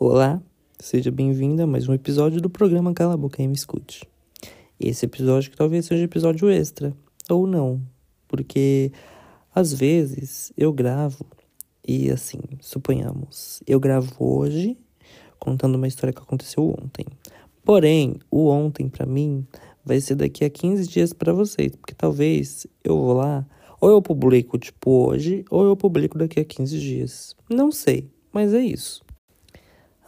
Olá, seja bem-vindo a mais um episódio do programa Cala a Boca e Me Escute. Esse episódio que talvez seja episódio extra, ou não, porque às vezes eu gravo e assim, suponhamos, eu gravo hoje contando uma história que aconteceu ontem. Porém, o ontem para mim vai ser daqui a 15 dias para vocês, porque talvez eu vou lá, ou eu publico tipo hoje, ou eu publico daqui a 15 dias. Não sei, mas é isso.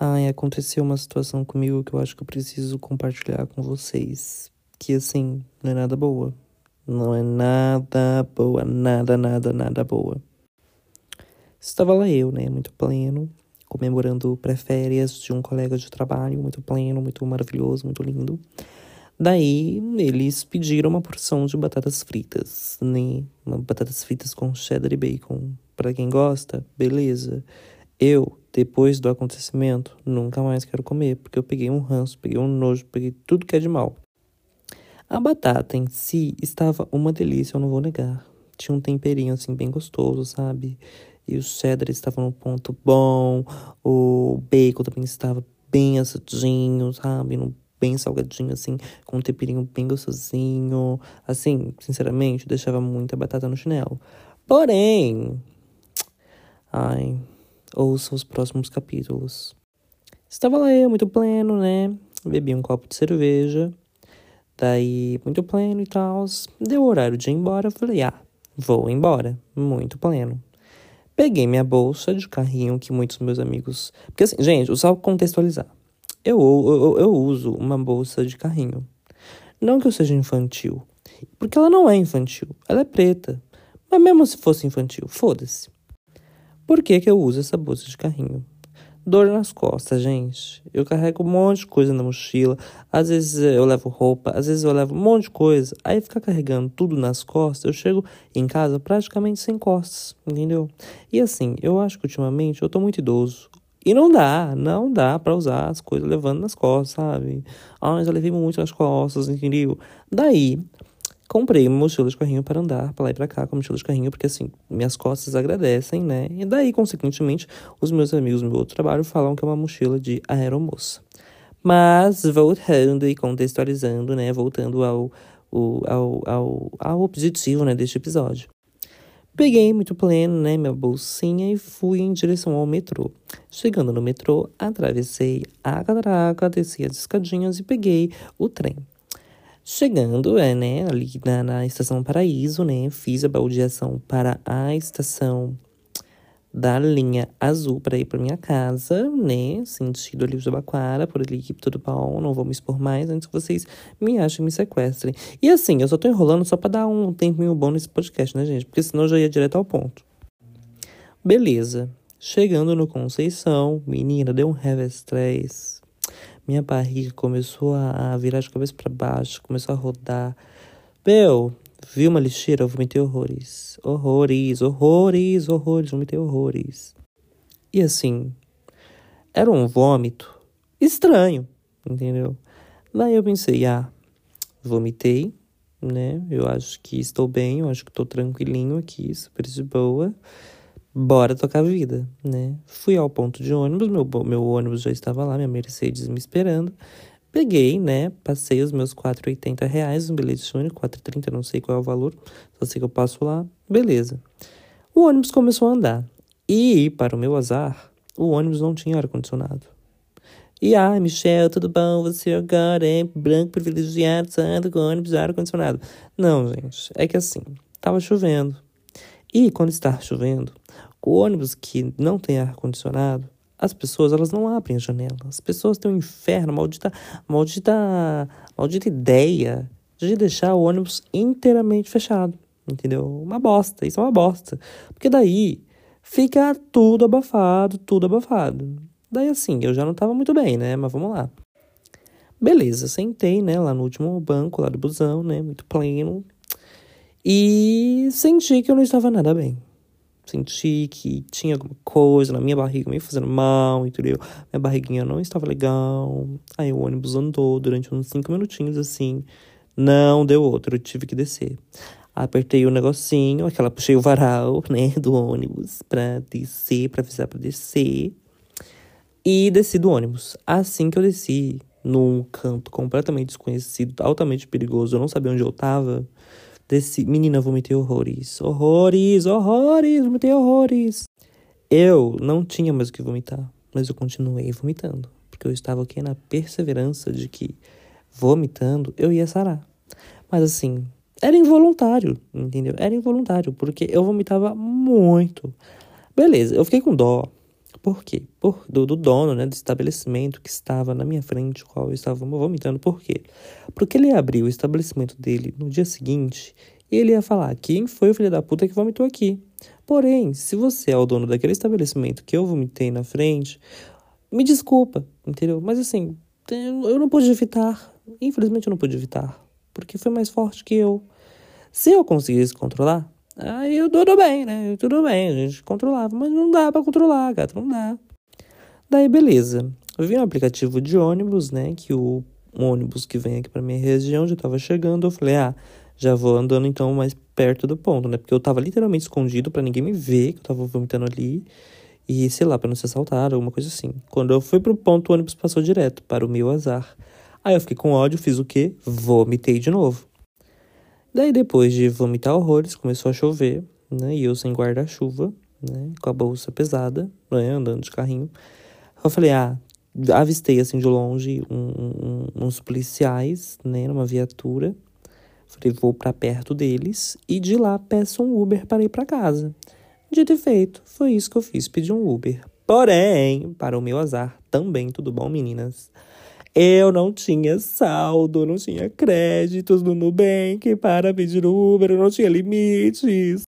Ai, aconteceu uma situação comigo que eu acho que eu preciso compartilhar com vocês. Que assim, não é nada boa. Não é nada boa, nada, nada, nada boa. Estava lá eu, né, muito pleno, comemorando pré-férias de um colega de trabalho, muito pleno, muito maravilhoso, muito lindo. Daí, eles pediram uma porção de batatas fritas, né? Batatas fritas com cheddar e bacon. Para quem gosta, beleza. Eu, depois do acontecimento, nunca mais quero comer, porque eu peguei um ranço, peguei um nojo, peguei tudo que é de mal. A batata em si estava uma delícia, eu não vou negar. Tinha um temperinho assim bem gostoso, sabe? E o cheddar estava no ponto bom, o bacon também estava bem assadinho, sabe? No, bem salgadinho, assim, com um temperinho bem gostosinho. Assim, sinceramente, deixava muita batata no chinelo. Porém. Ai, ouça os próximos capítulos. Estava lá eu, muito pleno, né? Bebi um copo de cerveja. Daí, muito pleno e tal. Deu o horário de ir embora. Falei, ah, vou embora. Muito pleno. Peguei minha bolsa de carrinho que muitos meus amigos. Porque assim, gente, só contextualizar. Eu, eu, eu uso uma bolsa de carrinho. Não que eu seja infantil. Porque ela não é infantil. Ela é preta. Mas mesmo se fosse infantil, foda-se. Por que, que eu uso essa bolsa de carrinho? Dor nas costas, gente. Eu carrego um monte de coisa na mochila. Às vezes eu levo roupa, às vezes eu levo um monte de coisa. Aí ficar carregando tudo nas costas, eu chego em casa praticamente sem costas, entendeu? E assim, eu acho que ultimamente eu tô muito idoso. E não dá, não dá para usar as coisas levando nas costas, sabe? Ah, já levei muito nas costas, entendeu? Daí, comprei uma mochila de carrinho para andar para lá e para cá com a mochila de carrinho, porque assim, minhas costas agradecem, né? E daí, consequentemente, os meus amigos do meu outro trabalho falam que é uma mochila de aeromoça. Mas, voltando e contextualizando, né? Voltando ao, ao, ao, ao, ao objetivo, né, deste episódio. Peguei muito pleno, né, minha bolsinha e fui em direção ao metrô. Chegando no metrô, atravessei a catraca, desci as escadinhas e peguei o trem. Chegando, é, né, ali na, na estação Paraíso, né, fiz a baldeação para a estação da linha azul para ir para minha casa, né, sentido ali Jabaquara, por ali, tudo bom, não vou me expor mais antes que vocês me achem, me sequestrem. E assim, eu só tô enrolando só para dar um tempinho bom nesse podcast, né, gente, porque senão eu já ia direto ao ponto. Beleza, chegando no Conceição, menina, deu um revés 3, minha barriga começou a virar de cabeça para baixo, começou a rodar. Meu, vi uma lixeira, eu vomitei horrores. Horrores, horrores, horrores, vomitei horrores. E assim, era um vômito estranho, entendeu? Daí eu pensei, ah, vomitei, né? Eu acho que estou bem, eu acho que estou tranquilinho aqui, super de boa bora tocar a vida, né? Fui ao ponto de ônibus, meu, meu ônibus já estava lá, minha Mercedes me esperando. Peguei, né? Passei os meus 4,80 reais, um bilhete único, 4,30, não sei qual é o valor, só sei que eu passo lá, beleza. O ônibus começou a andar. E, para o meu azar, o ônibus não tinha ar-condicionado. E, ah, Michel, tudo bom? Você agora é branco privilegiado, anda com ônibus ar-condicionado. Não, gente, é que assim, tava chovendo. E quando está chovendo, o ônibus que não tem ar-condicionado, as pessoas elas não abrem a janela. As pessoas têm um inferno, maldita, maldita, maldita ideia de deixar o ônibus inteiramente fechado. Entendeu? Uma bosta, isso é uma bosta. Porque daí fica tudo abafado, tudo abafado. Daí assim, eu já não tava muito bem, né? Mas vamos lá. Beleza, sentei, né, lá no último banco, lá do busão, né, muito pleno. E senti que eu não estava nada bem senti que tinha alguma coisa na minha barriga me fazendo mal, entendeu? Minha barriguinha não estava legal. Aí o ônibus andou durante uns cinco minutinhos assim. Não deu outro, eu tive que descer. Apertei o negocinho, aquela puxei o varal, né, do ônibus pra descer, pra avisar pra descer. E desci do ônibus. Assim que eu desci, num canto completamente desconhecido, altamente perigoso, eu não sabia onde eu tava. Desci, menina, vomitei horrores. Horrores, horrores, vomitei horrores. Eu não tinha mais o que vomitar, mas eu continuei vomitando. Porque eu estava aqui na perseverança de que, vomitando, eu ia sarar. Mas assim, era involuntário, entendeu? Era involuntário, porque eu vomitava muito. Beleza, eu fiquei com dó. Por quê? Por, do, do dono, né, do estabelecimento que estava na minha frente, qual eu estava vomitando. Por quê? Porque ele abriu o estabelecimento dele no dia seguinte e ele ia falar: quem foi o filho da puta que vomitou aqui? Porém, se você é o dono daquele estabelecimento que eu vomitei na frente, me desculpa, entendeu? Mas assim, eu não pude evitar. Infelizmente eu não pude evitar. Porque foi mais forte que eu. Se eu conseguisse controlar, Aí eu, tudo bem, né? Tudo bem, a gente controlava, mas não dá para controlar, gato, não dá. Daí, beleza. Eu vi um aplicativo de ônibus, né? Que o ônibus que vem aqui pra minha região já tava chegando. Eu falei, ah, já vou andando então mais perto do ponto, né? Porque eu tava literalmente escondido para ninguém me ver que eu tava vomitando ali. E sei lá, pra não ser assaltado, alguma coisa assim. Quando eu fui pro ponto, o ônibus passou direto, para o meu azar. Aí eu fiquei com ódio, fiz o quê? Vomitei de novo. Daí, depois de vomitar horrores, começou a chover, né? E eu sem guarda-chuva, né? Com a bolsa pesada, né? Andando de carrinho. Eu falei, ah, avistei assim de longe um, um, uns policiais, né? Numa viatura. Falei, vou para perto deles e de lá peço um Uber para ir para casa. Dito e feito, foi isso que eu fiz, pedi um Uber. Porém, para o meu azar, também tudo bom, meninas? Eu não tinha saldo, não tinha créditos no Nubank para pedir Uber, não tinha limites.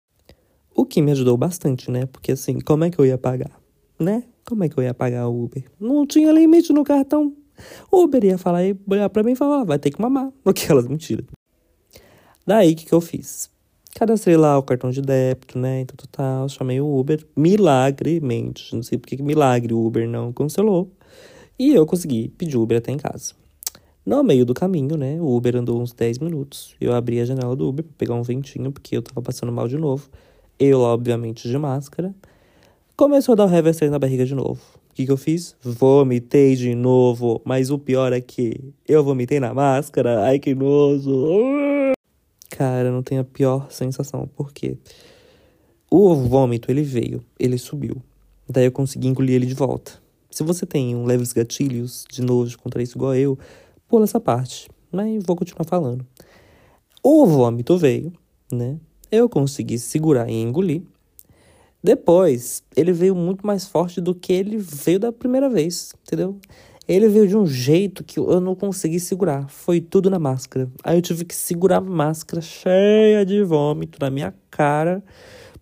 O que me ajudou bastante, né? Porque assim, como é que eu ia pagar? Né? Como é que eu ia pagar o Uber? Não tinha limite no cartão. O Uber ia falar e olhar pra mim e falar, ah, vai ter que mamar. Aquelas mentiras. Daí, o que, que eu fiz? Cadastrei lá o cartão de débito, né? Então, total, chamei o Uber. Milagremente, não sei por que milagre o Uber não cancelou. E eu consegui pedir Uber até em casa. No meio do caminho, né? O Uber andou uns 10 minutos. Eu abri a janela do Uber pra pegar um ventinho, porque eu tava passando mal de novo. Eu lá, obviamente, de máscara. Começou a dar o reverse na barriga de novo. O que, que eu fiz? Vomitei de novo. Mas o pior é que eu vomitei na máscara. Ai, que nojo. Cara, não tem a pior sensação. Por quê? O vômito, ele veio. Ele subiu. Daí eu consegui engolir ele de volta. Se você tem um leves gatilhos de nojo contra isso igual eu, pula essa parte. Mas vou continuar falando. O vômito veio, né? Eu consegui segurar e engolir. Depois, ele veio muito mais forte do que ele veio da primeira vez, entendeu? Ele veio de um jeito que eu não consegui segurar. Foi tudo na máscara. Aí eu tive que segurar a máscara cheia de vômito na minha cara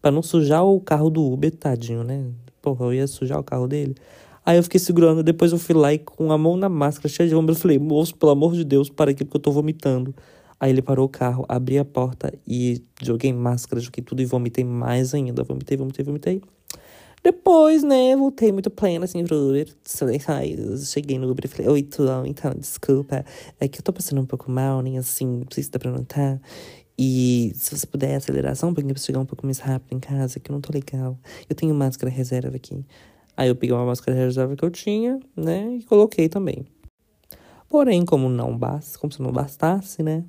para não sujar o carro do Uber, tadinho, né? Porra, eu ia sujar o carro dele. Aí eu fiquei segurando, depois eu fui lá e com a mão na máscara, cheia de vômito, eu falei, moço, pelo amor de Deus, para aqui porque eu tô vomitando. Aí ele parou o carro, abri a porta e joguei máscara, joguei tudo e vomitei mais ainda. Vomitei, vomitei, vomitei. Depois, né, voltei muito plena, assim, pro Uber. Cheguei no Uber e falei, oi, tudo então, desculpa. É que eu tô passando um pouco mal, nem assim, não sei se dá pra notar. E se você puder acelerar só um pouquinho pra chegar um pouco mais rápido em casa, que eu não tô legal. Eu tenho máscara reserva aqui. Aí eu peguei uma máscara reserva que eu tinha, né, e coloquei também. Porém, como não basta, como se não bastasse, né,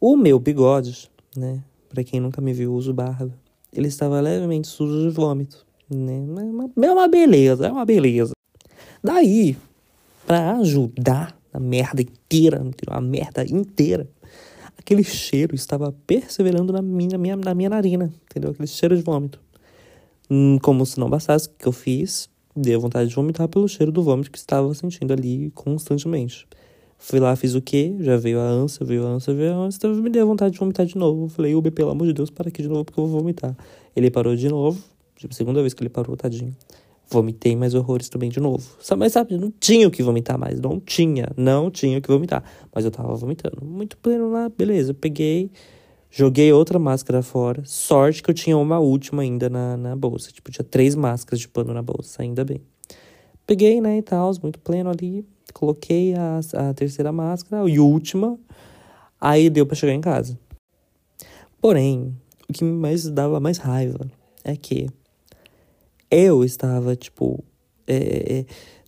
o meu bigode, né, para quem nunca me viu, uso barba, ele estava levemente sujo de vômito, né, é uma beleza, é uma beleza. Daí, para ajudar a merda inteira, a merda inteira, aquele cheiro estava perseverando na minha, na minha, na minha narina, entendeu? Aquele cheiro de vômito. Hum, como se não bastasse, o que eu fiz? Deu vontade de vomitar pelo cheiro do vômito que estava sentindo ali constantemente. Fui lá, fiz o quê? Já veio a ânsia, veio a ânsia, veio a ânsia, então me deu vontade de vomitar de novo. Falei, Uber, pelo amor de Deus, para aqui de novo porque eu vou vomitar. Ele parou de novo, tipo, segunda vez que ele parou, tadinho. Vomitei mais horrores também de novo. Mas sabe, não tinha o que vomitar mais, não tinha, não tinha o que vomitar. Mas eu tava vomitando. Muito pleno lá, beleza. Peguei, Joguei outra máscara fora. Sorte que eu tinha uma última ainda na, na bolsa. Tipo, tinha três máscaras de pano na bolsa, ainda bem. Peguei, né, e tal, muito pleno ali. Coloquei a, a terceira máscara e última. Aí deu para chegar em casa. Porém, o que mais dava mais raiva é que eu estava, tipo, é, é,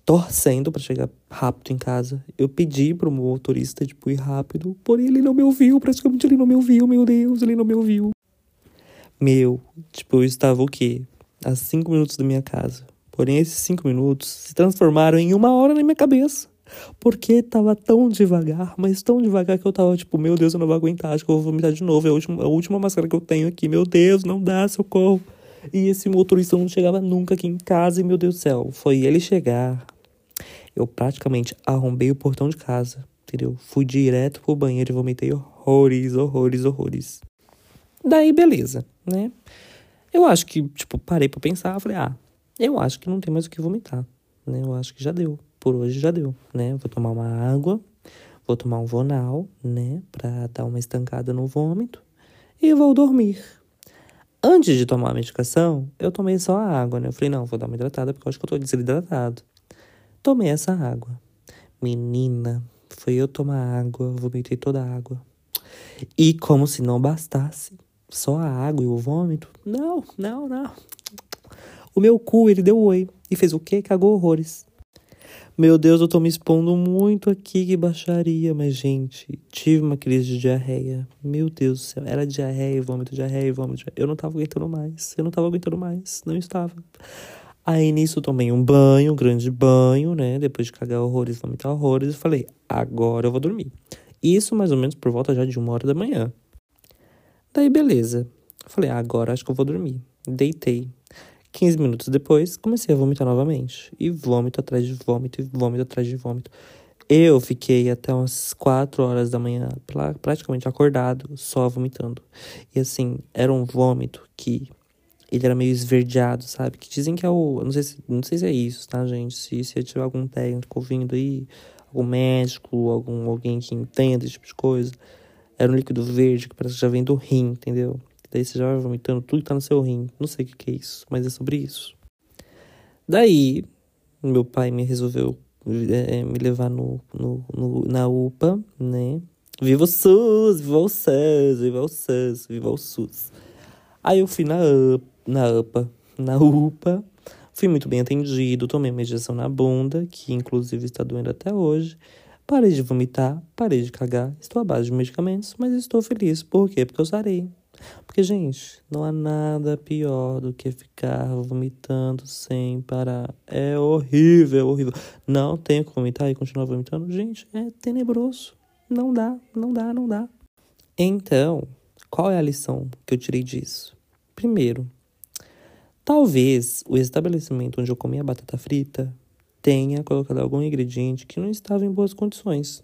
torcendo para chegar rápido em casa. Eu pedi pro motorista, tipo, ir rápido, porém ele não me ouviu, praticamente ele não me ouviu, meu Deus, ele não me ouviu. Meu, tipo, eu estava o quê? A cinco minutos da minha casa. Porém, esses cinco minutos se transformaram em uma hora na minha cabeça. Porque tava tão devagar, mas tão devagar que eu tava tipo, meu Deus, eu não vou aguentar, acho que eu vou vomitar de novo. É a última, a última máscara que eu tenho aqui, meu Deus, não dá, socorro. E esse motorista não chegava nunca aqui em casa, e meu Deus do céu, foi ele chegar, eu praticamente arrombei o portão de casa, entendeu? Fui direto pro banheiro e vomitei horrores, horrores, horrores. Daí, beleza, né? Eu acho que, tipo, parei pra pensar, falei, ah, eu acho que não tem mais o que vomitar, né? Eu acho que já deu, por hoje já deu, né? Vou tomar uma água, vou tomar um Vonal, né? Pra dar uma estancada no vômito e vou dormir. Antes de tomar a medicação, eu tomei só a água, né? Eu falei, não, vou dar uma hidratada porque eu acho que eu tô desidratado. Tomei essa água. Menina, foi eu tomar água, vomitei toda a água. E como se não bastasse, só a água e o vômito? Não, não, não. O meu cu, ele deu oi. E fez o quê? Cagou horrores. Meu Deus, eu tô me expondo muito aqui, que baixaria. Mas, gente, tive uma crise de diarreia. Meu Deus do céu. Era diarreia, vômito, diarreia, vômito. Eu não tava aguentando mais. Eu não tava aguentando mais. Não estava. Aí nisso tomei um banho, um grande banho, né? Depois de cagar horrores, vomitar horrores, eu falei, agora eu vou dormir. Isso mais ou menos por volta já de uma hora da manhã. Daí beleza. falei, agora acho que eu vou dormir. Deitei. 15 minutos depois, comecei a vomitar novamente. E vômito atrás de vômito, e vômito atrás de vômito. Eu fiquei até umas 4 horas da manhã, praticamente acordado, só vomitando. E assim, era um vômito que ele era meio esverdeado, sabe? Que dizem que é o. Não sei se, não sei se é isso, tá, gente? Se, se tiver algum técnico ouvindo aí, algum médico, algum, alguém que entenda esse tipo de coisa. Era um líquido verde que parece que já vem do rim, entendeu? Daí você já vai vomitando tudo que tá no seu rim. Não sei o que, que é isso, mas é sobre isso. Daí, meu pai me resolveu é, me levar no, no, no, na UPA, né? Viva o SUS, viva o SUS, viva o SUS, viva o SUS. Aí eu fui na UPA na UPA. Na UPA, fui muito bem atendido, tomei uma injeção na bunda, que inclusive está doendo até hoje. Parei de vomitar, parei de cagar, estou à base de medicamentos, mas estou feliz. Por quê? Porque eu sarei. Porque, gente, não há nada pior do que ficar vomitando sem parar. É horrível, horrível. Não tenho que vomitar e continuar vomitando. Gente, é tenebroso. Não dá, não dá, não dá. Então, qual é a lição que eu tirei disso? Primeiro, Talvez o estabelecimento onde eu comia batata frita tenha colocado algum ingrediente que não estava em boas condições.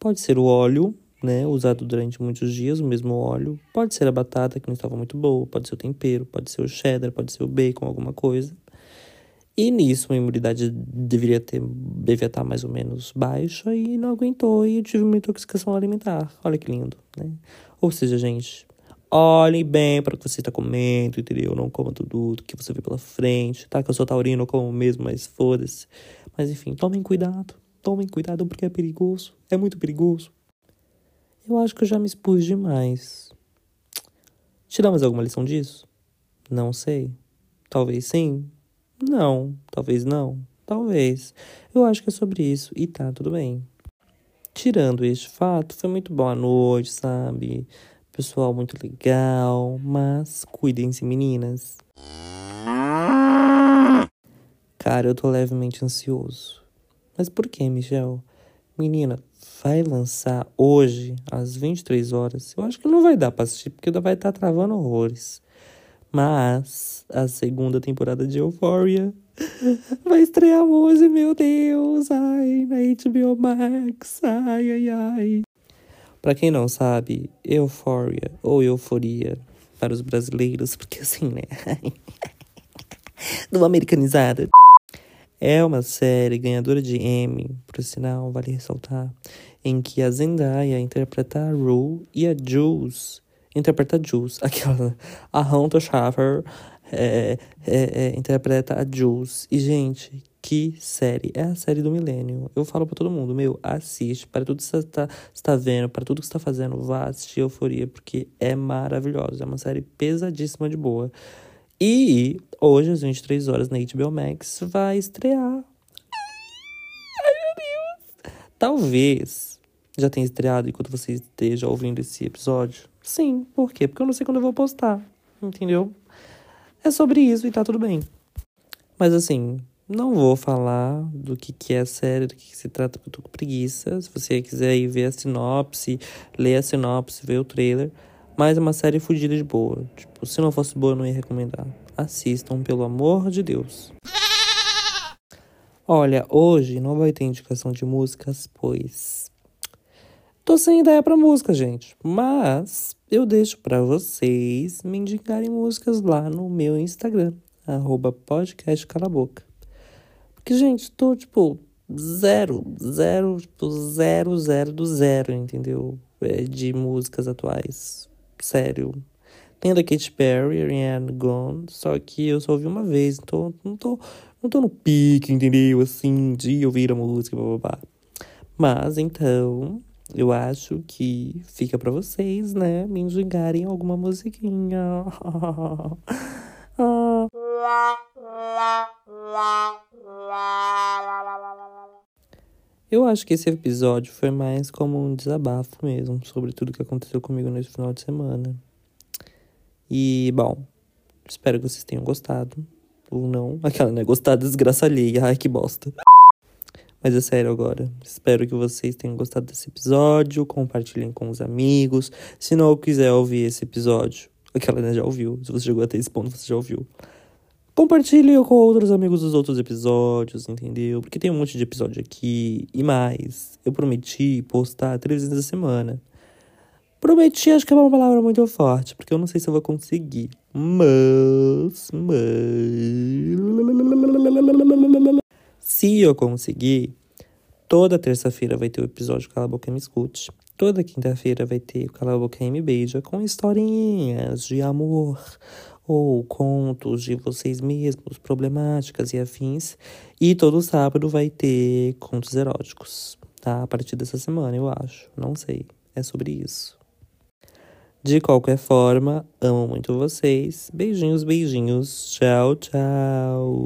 Pode ser o óleo, né, usado durante muitos dias, o mesmo óleo. Pode ser a batata que não estava muito boa, pode ser o tempero, pode ser o cheddar, pode ser o bacon, alguma coisa. E nisso a imunidade deveria ter, devia estar mais ou menos baixa e não aguentou e tive uma intoxicação alimentar. Olha que lindo, né? Ou seja, gente, Olhem bem para o que você está comendo, entendeu? Não coma tudo que você vê pela frente, tá? Que eu sou taurino, eu como mesmo, mas foda-se. Mas enfim, tomem cuidado. Tomem cuidado porque é perigoso. É muito perigoso. Eu acho que eu já me expus demais. Tiramos alguma lição disso? Não sei. Talvez sim. Não. Talvez não. Talvez. Eu acho que é sobre isso. E tá, tudo bem. Tirando este fato, foi muito boa noite, sabe? Pessoal muito legal, mas cuidem-se, meninas. Cara, eu tô levemente ansioso. Mas por que, Michel? Menina, vai lançar hoje, às 23 horas. Eu acho que não vai dar pra assistir, porque vai estar tá travando horrores. Mas a segunda temporada de Euphoria vai estrear hoje, meu Deus. Ai, na HBO Max. Ai, ai, ai. Para quem não sabe, Euphoria ou Euforia para os brasileiros, porque assim, né? Numa americanizada. É uma série ganhadora de Emmy, por sinal, vale ressaltar, em que a Zendaya interpreta a Rue e a Jules interpreta a Jules, aquela, a Hunter Schaffer é, é, é, interpreta a Jules. E, gente, que série. É a série do milênio. Eu falo para todo mundo, meu, assiste. Para tudo que você está tá vendo, para tudo que você tá fazendo, vá assistir Euforia, porque é maravilhosa. É uma série pesadíssima de boa. E hoje, às 23 horas, na HBO Max, vai estrear. Ai, meu Deus! Talvez já tenha estreado enquanto você esteja ouvindo esse episódio. Sim, por quê? Porque eu não sei quando eu vou postar, entendeu? É sobre isso e tá tudo bem. Mas assim, não vou falar do que, que é a série, do que, que se trata, porque eu tô com preguiça. Se você quiser ir ver a sinopse, ler a sinopse, ver o trailer. Mas é uma série fodida de boa. Tipo, se não fosse boa, eu não ia recomendar. Assistam, pelo amor de Deus. Olha, hoje não vai ter indicação de músicas, pois. Tô sem ideia pra música, gente. Mas eu deixo para vocês me indicarem músicas lá no meu Instagram, arroba podcast Porque, gente, tô, tipo, zero, zero, tipo, zero, zero do zero, entendeu? É, de músicas atuais. Sério. Tem a da Katy Perry, Ariana Gone, só que eu só ouvi uma vez, então não tô, não tô no pique, entendeu? Assim, de ouvir a música, blá blá blá. Mas, então, eu acho que fica para vocês, né, me indicarem alguma musiquinha. Eu acho que esse episódio foi mais como um desabafo mesmo sobre tudo que aconteceu comigo nesse final de semana. E, bom, espero que vocês tenham gostado. Ou não. Aquela, né? Gostar desgraça alheia. Ai, que bosta. Mas é sério agora. Espero que vocês tenham gostado desse episódio. Compartilhem com os amigos. Se não quiser ouvir esse episódio, aquela né, já ouviu. Se você chegou até esse ponto, você já ouviu. Compartilhe com outros amigos os outros episódios, entendeu? Porque tem um monte de episódio aqui. E mais, eu prometi postar três vezes a semana. Prometi, acho que é uma palavra muito forte, porque eu não sei se eu vou conseguir. Mas. Mas. Se eu conseguir, toda terça-feira vai ter o episódio Cala a Boca e Me Escute. Toda quinta-feira vai ter o Cala a Boca e Me Beija com historinhas de amor ou contos de vocês mesmos, problemáticas e afins. E todo sábado vai ter contos eróticos, tá? A partir dessa semana, eu acho. Não sei. É sobre isso. De qualquer forma, amo muito vocês. Beijinhos, beijinhos. Tchau, tchau.